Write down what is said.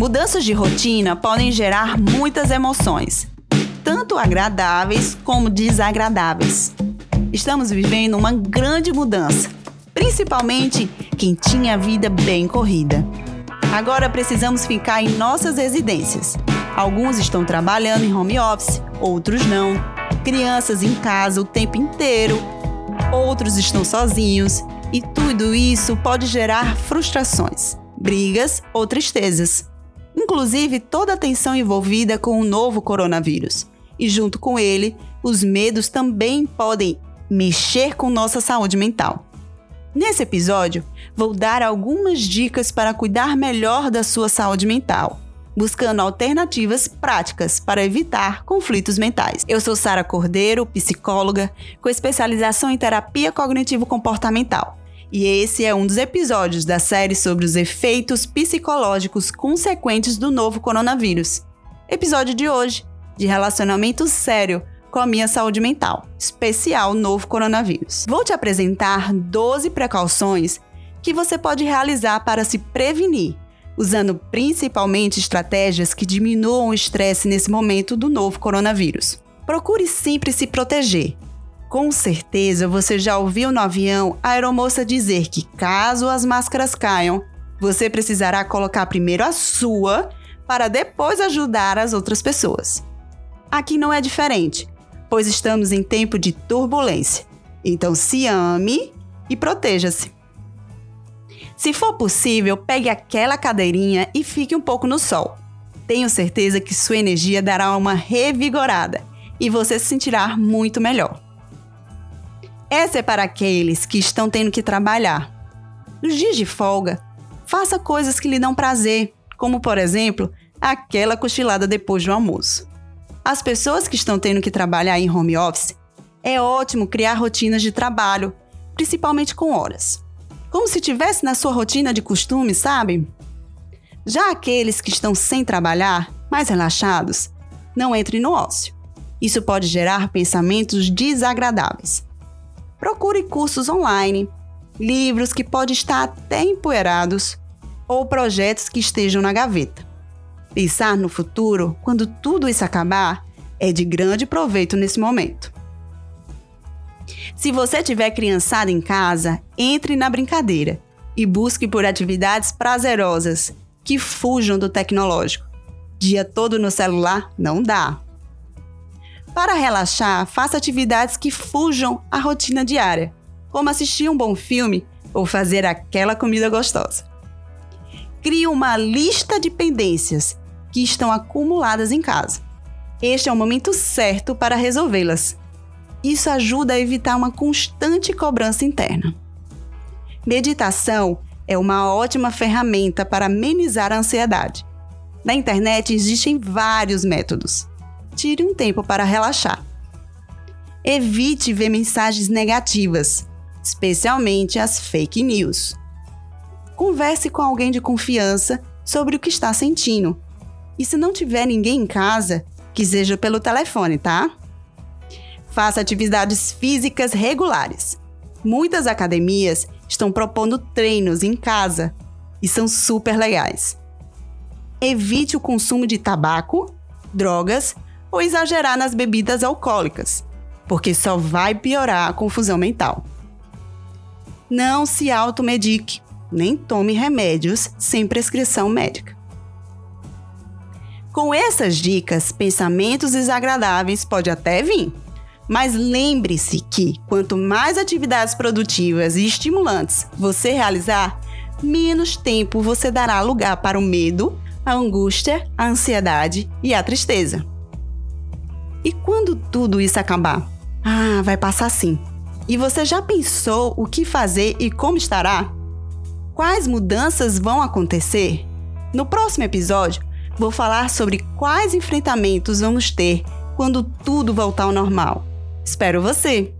Mudanças de rotina podem gerar muitas emoções, tanto agradáveis como desagradáveis. Estamos vivendo uma grande mudança, principalmente quem tinha a vida bem corrida. Agora precisamos ficar em nossas residências. Alguns estão trabalhando em home office, outros não. Crianças em casa o tempo inteiro, outros estão sozinhos, e tudo isso pode gerar frustrações, brigas ou tristezas. Inclusive toda a tensão envolvida com o novo coronavírus. E junto com ele, os medos também podem mexer com nossa saúde mental. Nesse episódio, vou dar algumas dicas para cuidar melhor da sua saúde mental, buscando alternativas práticas para evitar conflitos mentais. Eu sou Sara Cordeiro, psicóloga com especialização em terapia cognitivo-comportamental. E esse é um dos episódios da série sobre os efeitos psicológicos consequentes do novo coronavírus. Episódio de hoje, de relacionamento sério com a minha saúde mental, especial novo coronavírus. Vou te apresentar 12 precauções que você pode realizar para se prevenir, usando principalmente estratégias que diminuam o estresse nesse momento do novo coronavírus. Procure sempre se proteger, com certeza você já ouviu no avião a aeromoça dizer que, caso as máscaras caiam, você precisará colocar primeiro a sua para depois ajudar as outras pessoas. Aqui não é diferente, pois estamos em tempo de turbulência. Então se ame e proteja-se. Se for possível, pegue aquela cadeirinha e fique um pouco no sol. Tenho certeza que sua energia dará uma revigorada e você se sentirá muito melhor. Essa é para aqueles que estão tendo que trabalhar. Nos dias de folga, faça coisas que lhe dão prazer, como por exemplo, aquela cochilada depois do almoço. As pessoas que estão tendo que trabalhar em home office, é ótimo criar rotinas de trabalho, principalmente com horas. Como se tivesse na sua rotina de costume, sabe? Já aqueles que estão sem trabalhar, mais relaxados, não entre no ócio. Isso pode gerar pensamentos desagradáveis. Procure cursos online, livros que podem estar até empoeirados ou projetos que estejam na gaveta. Pensar no futuro, quando tudo isso acabar, é de grande proveito nesse momento. Se você tiver criançada em casa, entre na brincadeira e busque por atividades prazerosas que fujam do tecnológico. Dia todo no celular não dá. Para relaxar, faça atividades que fujam à rotina diária, como assistir um bom filme ou fazer aquela comida gostosa. Crie uma lista de pendências que estão acumuladas em casa. Este é o momento certo para resolvê-las. Isso ajuda a evitar uma constante cobrança interna. Meditação é uma ótima ferramenta para amenizar a ansiedade. Na internet existem vários métodos tire um tempo para relaxar. Evite ver mensagens negativas, especialmente as fake news. Converse com alguém de confiança sobre o que está sentindo. E se não tiver ninguém em casa, que seja pelo telefone, tá? Faça atividades físicas regulares. Muitas academias estão propondo treinos em casa e são super legais. Evite o consumo de tabaco, drogas ou exagerar nas bebidas alcoólicas, porque só vai piorar a confusão mental. Não se automedique, nem tome remédios sem prescrição médica. Com essas dicas, pensamentos desagradáveis pode até vir, mas lembre-se que quanto mais atividades produtivas e estimulantes você realizar, menos tempo você dará lugar para o medo, a angústia, a ansiedade e a tristeza. E quando tudo isso acabar? Ah, vai passar sim. E você já pensou o que fazer e como estará? Quais mudanças vão acontecer? No próximo episódio, vou falar sobre quais enfrentamentos vamos ter quando tudo voltar ao normal. Espero você!